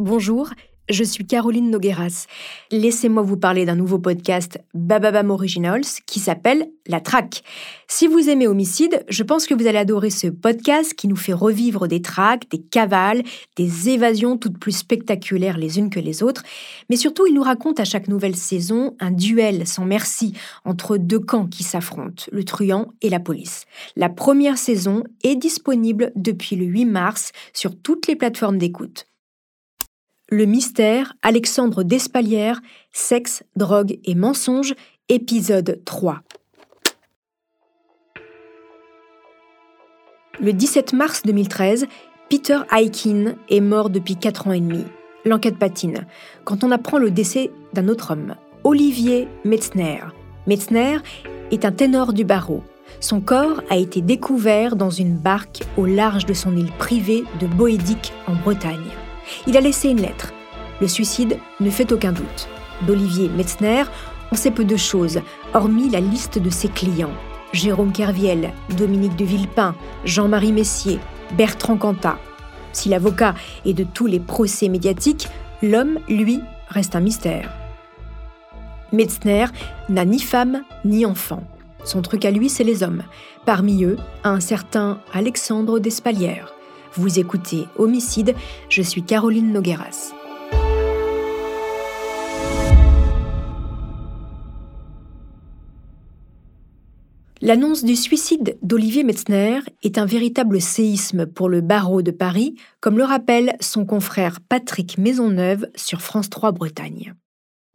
Bonjour, je suis Caroline Nogueras. Laissez-moi vous parler d'un nouveau podcast Bababam Originals qui s'appelle La Traque. Si vous aimez Homicide, je pense que vous allez adorer ce podcast qui nous fait revivre des traques, des cavales, des évasions toutes plus spectaculaires les unes que les autres. Mais surtout, il nous raconte à chaque nouvelle saison un duel sans merci entre deux camps qui s'affrontent, le truand et la police. La première saison est disponible depuis le 8 mars sur toutes les plateformes d'écoute. Le mystère, Alexandre Despalières, Sexe, drogue et mensonges, épisode 3. Le 17 mars 2013, Peter Aikin est mort depuis 4 ans et demi. L'enquête patine quand on apprend le décès d'un autre homme, Olivier Metzner. Metzner est un ténor du barreau. Son corps a été découvert dans une barque au large de son île privée de Boédic en Bretagne. Il a laissé une lettre. Le suicide ne fait aucun doute. D'Olivier Metzner, on sait peu de choses, hormis la liste de ses clients. Jérôme Kerviel, Dominique de Villepin, Jean-Marie Messier, Bertrand Cantat. Si l'avocat est de tous les procès médiatiques, l'homme, lui, reste un mystère. Metzner n'a ni femme ni enfant. Son truc à lui, c'est les hommes. Parmi eux, un certain Alexandre Despalières. Vous écoutez Homicide, je suis Caroline Nogueras. L'annonce du suicide d'Olivier Metzner est un véritable séisme pour le barreau de Paris, comme le rappelle son confrère Patrick Maisonneuve sur France 3 Bretagne.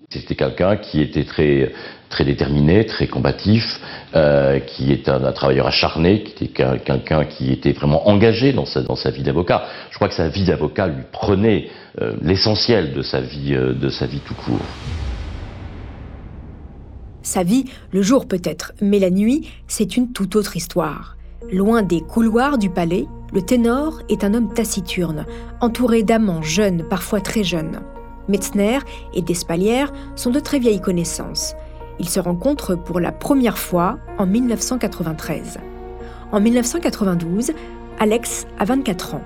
C'était quelqu'un qui était très, très déterminé, très combatif, euh, qui est un, travailleur acharné, qui était quelqu'un qui était vraiment engagé dans sa, vie d'avocat. Je crois que sa vie d'avocat lui prenait euh, l'essentiel de sa vie, euh, de sa vie tout court. Sa vie, le jour peut-être, mais la nuit, c'est une toute autre histoire. Loin des couloirs du palais, le ténor est un homme taciturne, entouré d'amants jeunes, parfois très jeunes. Metzner et Despalières sont de très vieilles connaissances. Ils se rencontrent pour la première fois en 1993. En 1992, Alex a 24 ans.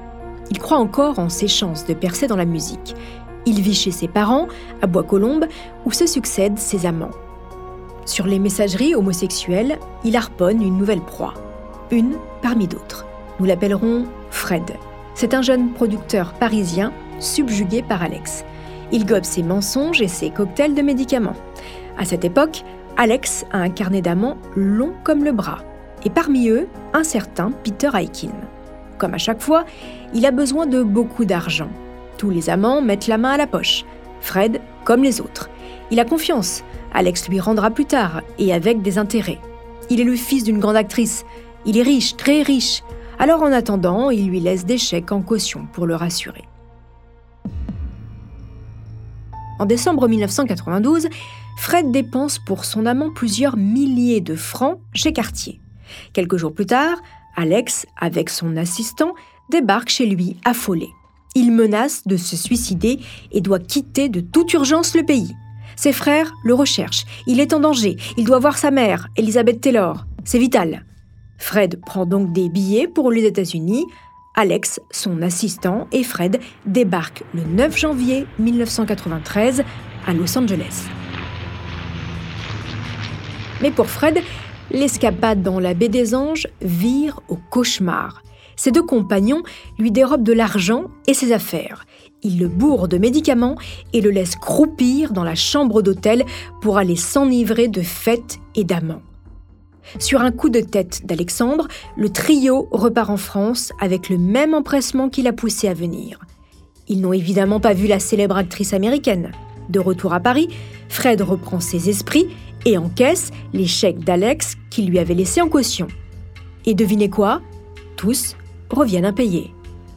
Il croit encore en ses chances de percer dans la musique. Il vit chez ses parents, à Bois-Colombes, où se succèdent ses amants. Sur les messageries homosexuelles, il harponne une nouvelle proie. Une parmi d'autres. Nous l'appellerons Fred. C'est un jeune producteur parisien subjugué par Alex. Il gobe ses mensonges et ses cocktails de médicaments. À cette époque, Alex a un carnet d'amants long comme le bras, et parmi eux, un certain Peter Aikin. Comme à chaque fois, il a besoin de beaucoup d'argent. Tous les amants mettent la main à la poche. Fred, comme les autres. Il a confiance. Alex lui rendra plus tard, et avec des intérêts. Il est le fils d'une grande actrice. Il est riche, très riche. Alors en attendant, il lui laisse des chèques en caution pour le rassurer. En décembre 1992, Fred dépense pour son amant plusieurs milliers de francs chez Cartier. Quelques jours plus tard, Alex, avec son assistant, débarque chez lui affolé. Il menace de se suicider et doit quitter de toute urgence le pays. Ses frères le recherchent. Il est en danger. Il doit voir sa mère, Elizabeth Taylor. C'est vital. Fred prend donc des billets pour les États-Unis Alex, son assistant, et Fred débarquent le 9 janvier 1993 à Los Angeles. Mais pour Fred, l'escapade dans la baie des Anges vire au cauchemar. Ses deux compagnons lui dérobent de l'argent et ses affaires. Ils le bourrent de médicaments et le laissent croupir dans la chambre d'hôtel pour aller s'enivrer de fêtes et d'amants. Sur un coup de tête d'Alexandre, le trio repart en France avec le même empressement qui l'a poussé à venir. Ils n'ont évidemment pas vu la célèbre actrice américaine. De retour à Paris, Fred reprend ses esprits et encaisse les chèques d'Alex qu'il lui avait laissés en caution. Et devinez quoi? Tous reviennent impayés.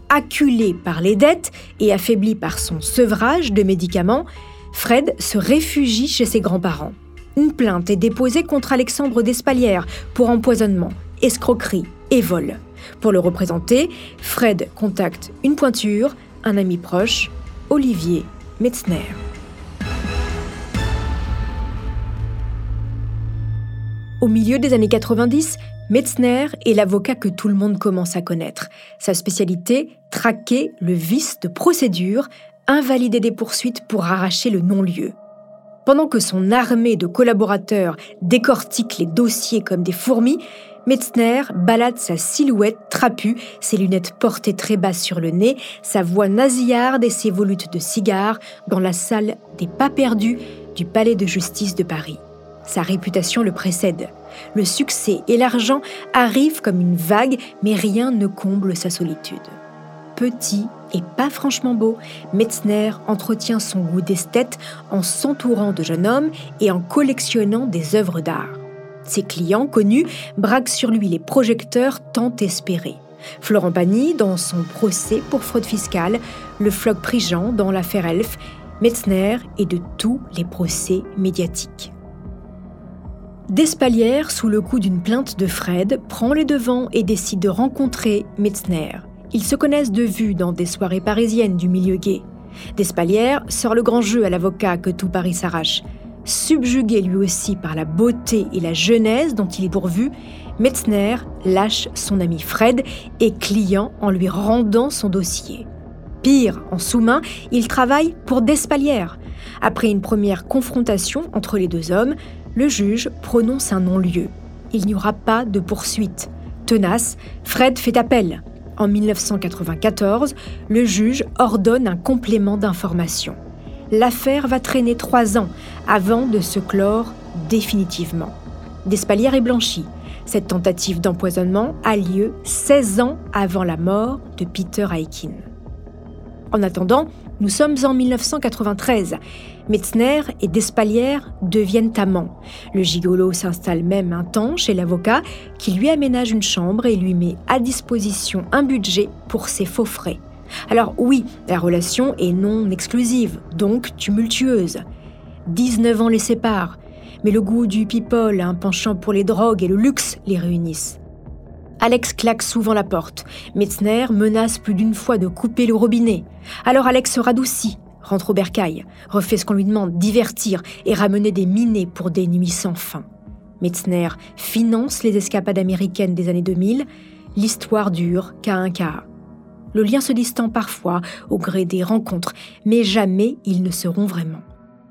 Acculé par les dettes et affaibli par son sevrage de médicaments, Fred se réfugie chez ses grands-parents. Une plainte est déposée contre Alexandre Despalières pour empoisonnement, escroquerie et vol. Pour le représenter, Fred contacte une pointure, un ami proche, Olivier Metzner. Au milieu des années 90, Metzner est l'avocat que tout le monde commence à connaître. Sa spécialité, traquer le vice de procédure invalider des poursuites pour arracher le non-lieu. Pendant que son armée de collaborateurs décortique les dossiers comme des fourmis, Metzner balade sa silhouette trapue, ses lunettes portées très bas sur le nez, sa voix nasillarde et ses volutes de cigares dans la salle des pas perdus du palais de justice de Paris. Sa réputation le précède. Le succès et l'argent arrivent comme une vague, mais rien ne comble sa solitude. Petit et pas franchement beau, Metzner entretient son goût d'esthète en s'entourant de jeunes hommes et en collectionnant des œuvres d'art. Ses clients connus braquent sur lui les projecteurs tant espérés. Florent Pagny dans son procès pour fraude fiscale, le floc Prigent dans l'affaire Elf, Metzner et de tous les procès médiatiques. Despalières, sous le coup d'une plainte de Fred, prend les devants et décide de rencontrer Metzner. Ils se connaissent de vue dans des soirées parisiennes du milieu gay. Despalières sort le grand jeu à l'avocat que tout Paris s'arrache. Subjugué lui aussi par la beauté et la jeunesse dont il est pourvu, Metzner lâche son ami Fred et client en lui rendant son dossier. Pire, en sous-main, il travaille pour Despalières. Après une première confrontation entre les deux hommes, le juge prononce un non-lieu. Il n'y aura pas de poursuite. Tenace, Fred fait appel. En 1994, le juge ordonne un complément d'information l'affaire va traîner trois ans avant de se clore définitivement. Despalières est blanchi. Cette tentative d'empoisonnement a lieu 16 ans avant la mort de Peter Aikin. En attendant, nous sommes en 1993. Metzner et Despalières deviennent amants. Le gigolo s'installe même un temps chez l'avocat qui lui aménage une chambre et lui met à disposition un budget pour ses faux frais. Alors oui, la relation est non exclusive, donc tumultueuse. 19 ans les séparent, mais le goût du people, un penchant pour les drogues et le luxe les réunissent. Alex claque souvent la porte. Metzner menace plus d'une fois de couper le robinet. Alors Alex se radoucit, rentre au bercail, refait ce qu'on lui demande, divertir et ramener des minets pour des nuits sans fin. Metzner finance les escapades américaines des années 2000. L'histoire dure qu'à un cas. Le lien se distend parfois au gré des rencontres, mais jamais ils ne seront vraiment.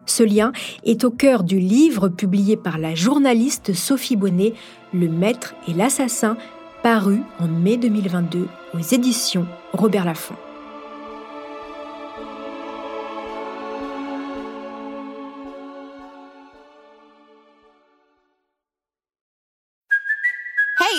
Ce lien est au cœur du livre publié par la journaliste Sophie Bonnet, Le Maître et l'Assassin, paru en mai 2022 aux éditions Robert Laffont.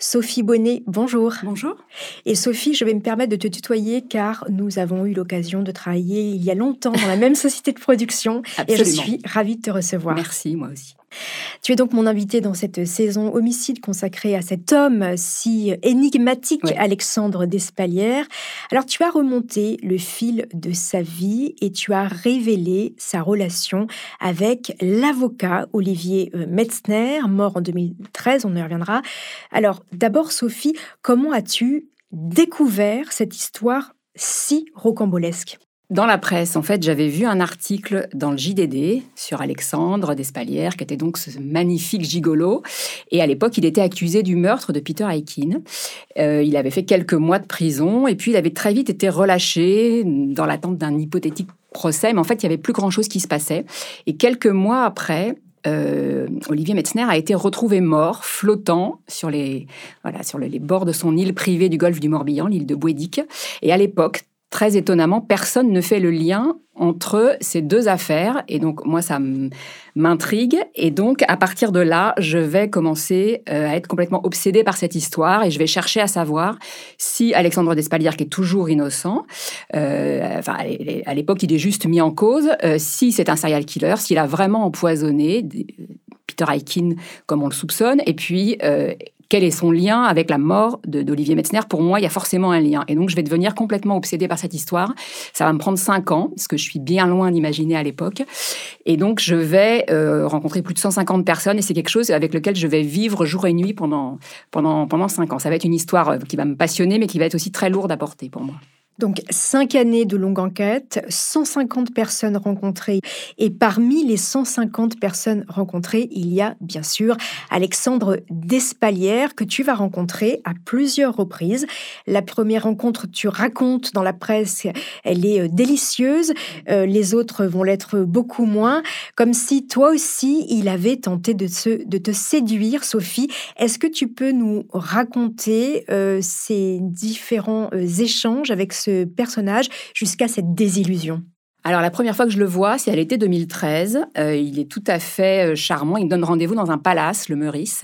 Sophie Bonnet, bonjour. Bonjour. Et Sophie, je vais me permettre de te tutoyer car nous avons eu l'occasion de travailler il y a longtemps dans la même société de production et je suis ravie de te recevoir. Merci, moi aussi. Tu es donc mon invité dans cette saison homicide consacrée à cet homme si énigmatique, Alexandre Despalières. Alors tu as remonté le fil de sa vie et tu as révélé sa relation avec l'avocat Olivier euh, Metzner, mort en 2013, on y reviendra. Alors d'abord Sophie, comment as-tu découvert cette histoire si rocambolesque? Dans la presse, en fait, j'avais vu un article dans le JDD sur Alexandre Despalières, qui était donc ce magnifique gigolo. Et à l'époque, il était accusé du meurtre de Peter Aikin. Euh, il avait fait quelques mois de prison et puis il avait très vite été relâché dans l'attente d'un hypothétique procès. Mais en fait, il y avait plus grand-chose qui se passait. Et quelques mois après, euh, Olivier Metzner a été retrouvé mort, flottant sur les, voilà, sur les bords de son île privée du golfe du Morbihan, l'île de Bouédic. Et à l'époque, très étonnamment, personne ne fait le lien entre ces deux affaires. Et donc, moi, ça m'intrigue. Et donc, à partir de là, je vais commencer euh, à être complètement obsédée par cette histoire et je vais chercher à savoir si Alexandre Despalières, qui est toujours innocent, euh, enfin, à l'époque, il est juste mis en cause, euh, si c'est un serial killer, s'il a vraiment empoisonné Peter Aikin comme on le soupçonne, et puis quel est son lien avec la mort d'Olivier Metzner Pour moi, il y a forcément un lien. Et donc, je vais devenir complètement obsédée par cette histoire. Ça va me prendre cinq ans, parce que je suis bien loin d'imaginer à l'époque. Et donc, je vais euh, rencontrer plus de 150 personnes, et c'est quelque chose avec lequel je vais vivre jour et nuit pendant, pendant, pendant cinq ans. Ça va être une histoire euh, qui va me passionner, mais qui va être aussi très lourde à porter pour moi. Donc, cinq années de longue enquête, 150 personnes rencontrées. Et parmi les 150 personnes rencontrées, il y a bien sûr Alexandre Despalières que tu vas rencontrer à plusieurs reprises. La première rencontre, tu racontes dans la presse, elle est euh, délicieuse. Euh, les autres vont l'être beaucoup moins. Comme si toi aussi, il avait tenté de, te séduire, Sophie. Est-ce que tu peux nous raconter euh, ces différents échanges avec ce personnage jusqu'à cette désillusion alors la première fois que je le vois, c'est à l'été 2013. Euh, il est tout à fait euh, charmant. Il me donne rendez-vous dans un palace, le Meurice.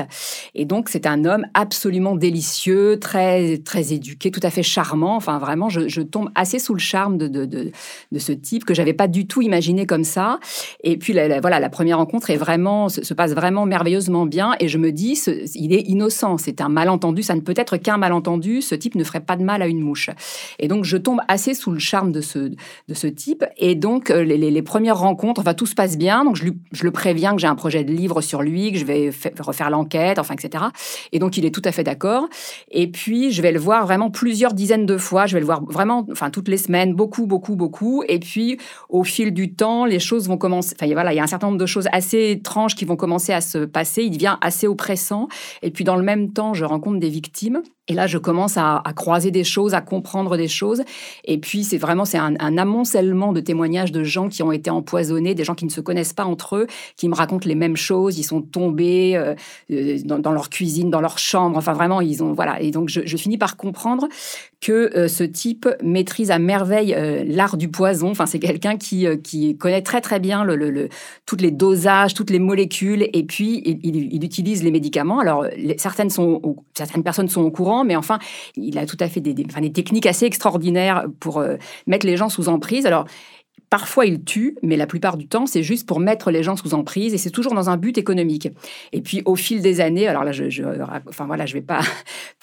Et donc c'est un homme absolument délicieux, très très éduqué, tout à fait charmant. Enfin vraiment, je, tombe assez sous le charme de, de, ce type que j'avais pas du tout imaginé comme ça. Et puis voilà, la première rencontre est vraiment se, passe vraiment merveilleusement bien. Et je me dis, il est innocent. C'est un malentendu. Ça ne peut être qu'un malentendu. Ce type ne ferait pas de mal à une mouche. Et donc je tombe assez sous le charme de ce de ce type. Et et donc, euh, les, premières rencontres, enfin, tout se passe bien. Donc, je, le préviens que j'ai un projet de livre sur lui, que je vais refaire l'enquête, enfin, etc. Et donc, il est tout à fait d'accord. Et puis, je vais le voir vraiment plusieurs dizaines de fois. Je vais le voir vraiment, enfin, toutes les semaines, beaucoup, beaucoup, beaucoup. Et puis, au fil du temps, les choses vont commencer. Enfin, voilà, il y a un certain nombre de choses assez étranges qui vont commencer à se passer. Il devient assez oppressant. Et puis, dans le même temps, je rencontre des victimes. Et là, je commence à, croiser des choses, à comprendre des choses. Et puis, c'est vraiment c'est un, amoncellement de témoignages de gens qui ont été empoisonnés, des gens qui ne se connaissent pas entre eux, qui me racontent les mêmes choses. Ils sont tombés euh, euh, dans, leur cuisine, dans leur chambre. Enfin, vraiment, ils ont voilà. Et donc, je, finis par comprendre que euh, ce type maîtrise à merveille l'art du poison. Enfin, c'est quelqu'un qui, qui connaît très très bien le, toutes les dosages, toutes les molécules. Et puis, il, utilise les médicaments. Alors, certaines sont certaines personnes sont au courant mais enfin, il a tout à fait des, des techniques assez extraordinaires pour euh, mettre les gens sous emprise. Alors, Parfois, il tue, mais la plupart du temps, c'est juste pour mettre les gens sous emprise et c'est toujours dans un but économique. Et puis, au fil des années, alors là, je, je enfin voilà, je vais pas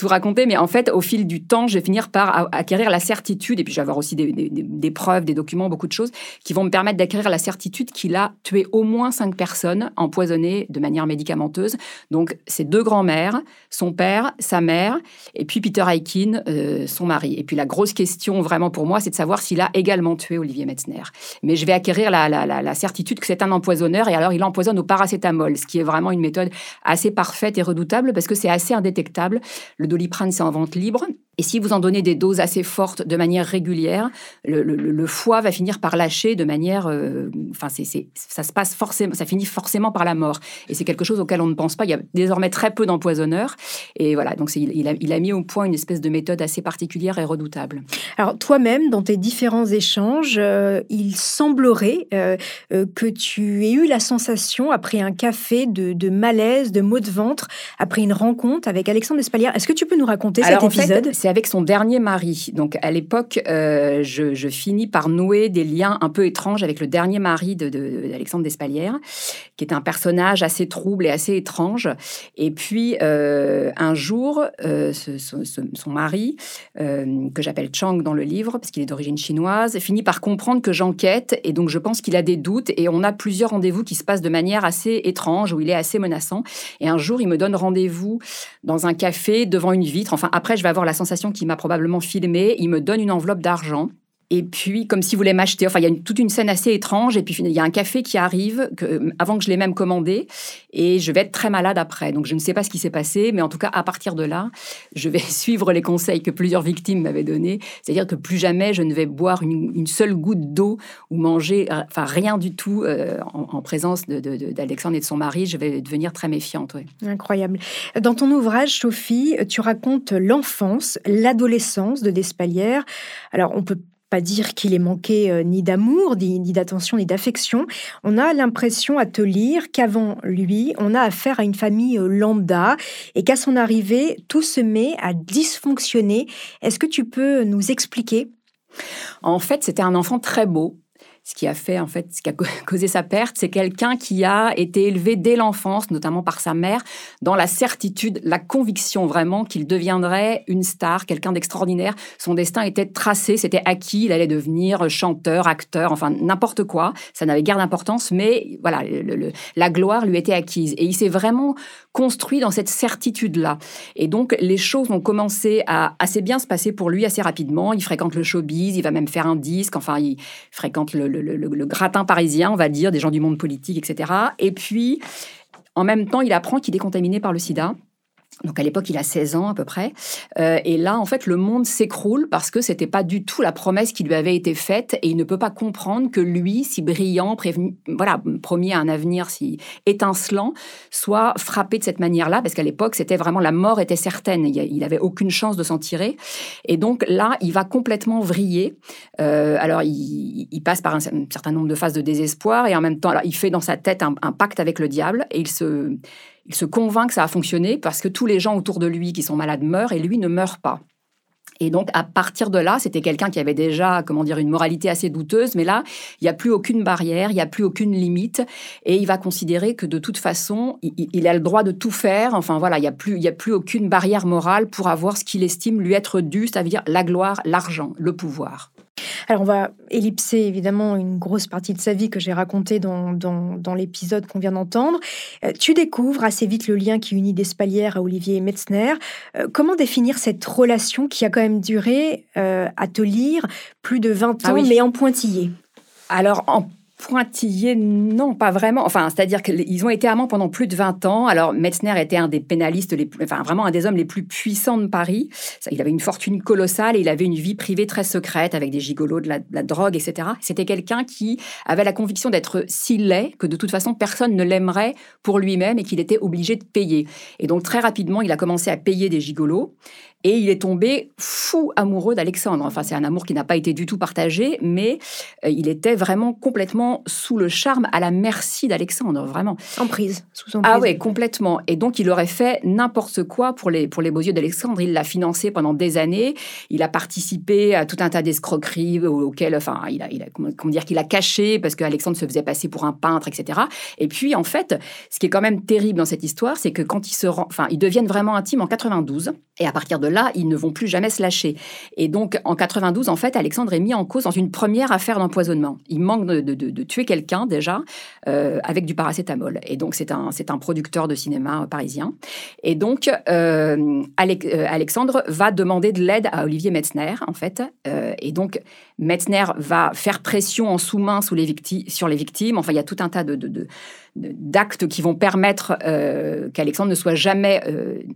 tout raconter, mais en fait, au fil du temps, je vais finir par acquérir la certitude, et puis je vais avoir aussi des, preuves, des documents, beaucoup de choses qui vont me permettre d'acquérir la certitude qu'il a tué au moins cinq personnes empoisonnées de manière médicamenteuse. Donc, ses deux grands-mères, son père, sa mère, et puis Peter Aikin, euh, son mari. Et puis, la grosse question vraiment pour moi, c'est de savoir s'il a également tué Olivier Metzner mais je vais acquérir la, certitude que c'est un empoisonneur et alors il empoisonne au paracétamol, ce qui est vraiment une méthode assez parfaite et redoutable parce que c'est assez indétectable. Le doliprane, c'est en vente libre. Et si vous en donnez des doses assez fortes de manière régulière, le, foie va finir par lâcher de manière, euh, enfin, ça se passe forcément, ça finit forcément par la mort. Et c'est quelque chose auquel on ne pense pas. Il y a désormais très peu d'empoisonneurs. Et voilà, donc il, a, il, a, mis au point une espèce de méthode assez particulière et redoutable. Alors toi-même, dans tes différents échanges, euh, il semblerait euh, que tu aies eu la sensation, après un café, de, malaise, de maux de ventre, après une rencontre avec Alexandre Espalière. Est-ce que tu peux nous raconter cet épisode? Avec son dernier mari. Donc à l'époque, euh, je, finis par nouer des liens un peu étranges avec le dernier mari d'Alexandre de, qui est un personnage assez trouble et assez étrange. Et puis euh, un jour, euh, son mari, que j'appelle Chang dans le livre, parce qu'il est d'origine chinoise, finit par comprendre que j'enquête. Et donc je pense qu'il a des doutes. Et on a plusieurs rendez-vous qui se passent de manière assez étrange, où il est assez menaçant. Et un jour, il me donne rendez-vous dans un café devant une vitre. Enfin, après, je vais avoir la sensation qui m'a probablement filmé. Il me donne une enveloppe d'argent. Et puis, comme s'il voulait m'acheter, enfin, il y a toute une scène assez étrange. Et puis, il y a un café qui arrive que, avant que je l'ai même commandé. Et je vais être très malade après. Donc, je ne sais pas ce qui s'est passé. Mais en tout cas, à partir de là, je vais suivre les conseils que plusieurs victimes m'avaient donnés. C'est-à-dire que plus jamais je ne vais boire une, seule goutte d'eau ou manger, enfin, rien du tout euh, en, présence d'Alexandre et de son mari. Je vais devenir très méfiante. Incroyable. Dans ton ouvrage, Sophie, tu racontes l'enfance, l'adolescence de Despalières. Alors, on peut pas dire qu'il ait manqué euh, ni d'amour, ni, d'attention, ni d'affection. On a l'impression à te lire qu'avant lui, on a affaire à une famille euh, lambda et qu'à son arrivée, tout se met à dysfonctionner. Est-ce que tu peux nous expliquer? En fait, c'était un enfant très beau ce qui a fait en fait, ce qui a causé sa perte, c'est quelqu'un qui a été élevé dès l'enfance, notamment par sa mère, dans la certitude, la conviction vraiment qu'il deviendrait une star, quelqu'un d'extraordinaire. Son destin était tracé, c'était acquis, il allait devenir chanteur, acteur, enfin n'importe quoi. Ça n'avait guère d'importance, mais voilà, la gloire lui était acquise. Et il s'est vraiment construit dans cette certitude-là. Et donc les choses ont commencé à assez bien se passer pour lui assez rapidement. Il fréquente le showbiz, il va même faire un disque, enfin il fréquente le le, gratin parisien, on va dire, des gens du monde politique, etc. Et puis, en même temps, il apprend qu'il est contaminé par le sida. Donc à l'époque, il a 16 ans à peu près. Euh, et là, en fait, le monde s'écroule parce que c'était pas du tout la promesse qui lui avait été faite et il ne peut pas comprendre que lui, si brillant, promis à un avenir si étincelant, soit frappé de cette manière-là parce qu'à l'époque, c'était vraiment la mort était certaine. Il n'avait aucune chance de s'en tirer. Et donc là, il va complètement vriller. Euh, alors, il, passe par un, certain nombre de phases de désespoir et en même temps, il fait dans sa tête un pacte avec le diable et il se il se convainc que ça a fonctionné parce que tous les gens autour de lui qui sont malades meurent et lui ne meurt pas. Et donc, à partir de là, c'était quelqu'un qui avait déjà, comment dire, une moralité assez douteuse, mais là, il n'y a plus aucune barrière, il n'y a plus aucune limite, et il va considérer que de toute façon, il, a le droit de tout faire. Enfin voilà, il n'y a a plus aucune barrière morale pour avoir ce qu'il estime lui être dû, c'est-à-dire la gloire, l'argent, le pouvoir. Alors on va ellipser évidemment une grosse partie de sa vie que j'ai racontée dans, dans, l'épisode qu'on vient d'entendre. Euh, tu découvres assez vite le lien qui unit Despalières à Olivier Metzner. Euh, comment définir cette relation qui a quand même duré, euh, à te lire, plus de 20 ah ans, mais en pointillé? Alors, en pointillés, non, pas vraiment. Enfin, c'est-à-dire qu'ils ont été amants pendant plus de 20 ans. Alors, Metzner était un des pénalistes, enfin, vraiment un des hommes les plus puissants de Paris. Il avait une fortune colossale et il avait une vie privée très secrète avec des gigolos, de la, drogue, etc. C'était quelqu'un qui avait la conviction d'être si laid que de toute façon, personne ne l'aimerait pour lui-même et qu'il était obligé de payer. Et donc, très rapidement, il a commencé à payer des gigolos. Et il est tombé fou amoureux d'Alexandre. Enfin, c'est un amour qui n'a pas été du tout partagé, mais euh, il était vraiment complètement sous le charme, à la merci d'Alexandre, vraiment. Emprise, sous emprise. Ah oui, complètement. Et donc, il aurait fait n'importe quoi pour les, pour les beaux yeux d'Alexandre. Il l'a financé pendant des années. Il a participé à tout un tas d'escroqueries auxquelles, enfin, il a, il a comment dire, qu'il a caché parce qu'Alexandre se faisait passer pour un peintre, etc. Et puis, en fait, ce qui est quand même terrible dans cette histoire, c'est que quand ils se rend, enfin, ils deviennent vraiment intimes en 92. Et à partir de là, ils ne vont plus jamais se lâcher. Et donc, en 92, en fait, Alexandre est mis en cause dans une première affaire d'empoisonnement. Il manque de, tuer quelqu'un déjà euh, avec du paracétamol. Et donc, c'est un, c'est un producteur de cinéma parisien. Et donc, euh, euh, Alexandre va demander de l'aide à Olivier Metzner, en fait. et donc, Metzner va faire pression en sous-main sur les victimes. Enfin, il y a tout un tas de, d'actes qui vont permettre qu'Alexandre ne soit jamais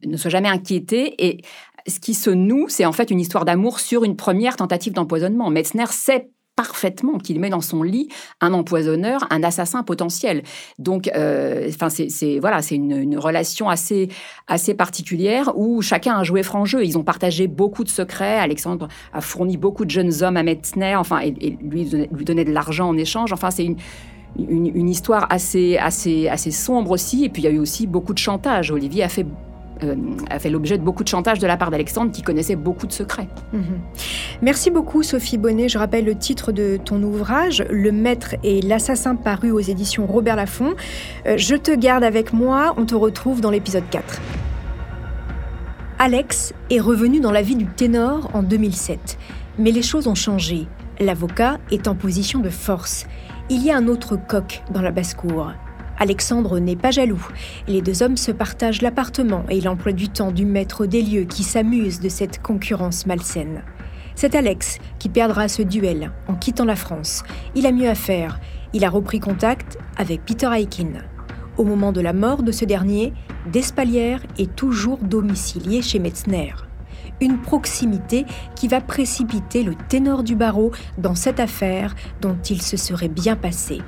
ne soit jamais inquiété et ce qui se noue, c'est en fait une histoire d'amour sur une première tentative d'empoisonnement. Metzner sait parfaitement qu'il met dans son lit un empoisonneur, un assassin potentiel. Donc, euh, enfin, c'est voilà, c'est une, relation assez assez particulière où chacun a joué franc jeu. Ils ont partagé beaucoup de secrets. Alexandre a fourni beaucoup de jeunes hommes à Metzner, enfin, et, lui lui donnait de l'argent en échange. Enfin, c'est une une, histoire assez, assez, assez sombre aussi. Et puis il y a eu aussi beaucoup de chantage. Olivier a fait euh, fait l'objet de beaucoup de chantage de la part d'Alexandre qui connaissait beaucoup de secrets. Mhm. Merci beaucoup Sophie Bonnet. Je rappelle le titre de ton ouvrage, Le Maître et l'assassin paru aux éditions Robert Laffont. Euh, je te garde avec moi, on te retrouve dans l'épisode 4. Alex est revenu dans la vie du ténor en 2007. Mais les choses ont changé. L'avocat est en position de force. Il y a un autre coq dans la basse-cour. Alexandre n'est pas jaloux. Les deux hommes se partagent l'appartement et l'emploi du temps du maître des lieux qui s'amuse de cette concurrence malsaine. C'est Alex qui perdra ce duel en quittant la France. Il a mieux à faire. Il a repris contact avec Peter Aikin. Au moment de la mort de ce dernier, Despalières est toujours domicilié chez Metzner. Une proximité qui va précipiter le ténor du barreau dans cette affaire dont il se serait bien passé.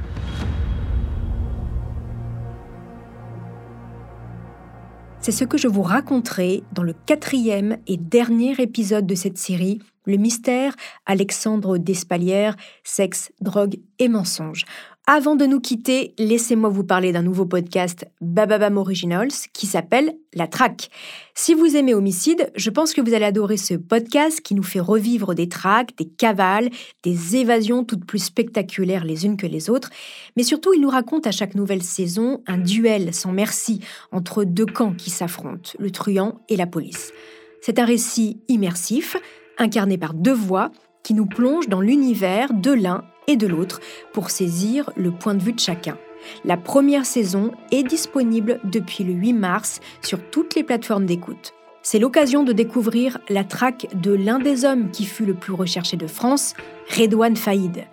C'est ce que je vous raconterai dans le quatrième et dernier épisode de cette série, Le mystère Alexandre Despalières, sexe, drogue et mensonge. Avant de nous quitter, laissez-moi vous parler d'un nouveau podcast Bababam Originals qui s'appelle La Traque. Si vous aimez Homicide, je pense que vous allez adorer ce podcast qui nous fait revivre des traques, des cavales, des évasions toutes plus spectaculaires les unes que les autres. Mais surtout, il nous raconte à chaque nouvelle saison un duel sans merci entre deux camps qui s'affrontent, le truand et la police. C'est un récit immersif, incarné par deux voix qui nous plongent dans l'univers de l'un et de l'autre pour saisir le point de vue de chacun. La première saison est disponible depuis le 8 mars sur toutes les plateformes d'écoute. C'est l'occasion de découvrir la traque de l'un des hommes qui fut le plus recherché de France, Redouane Faïd.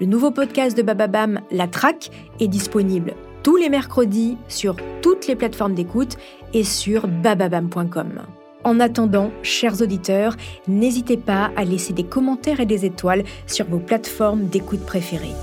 Le nouveau podcast de Bababam, La Traque, est disponible tous les mercredis sur toutes les plateformes d'écoute et sur bababam.com. En attendant, chers auditeurs, n'hésitez pas à laisser des commentaires et des étoiles sur vos plateformes d'écoute préférées.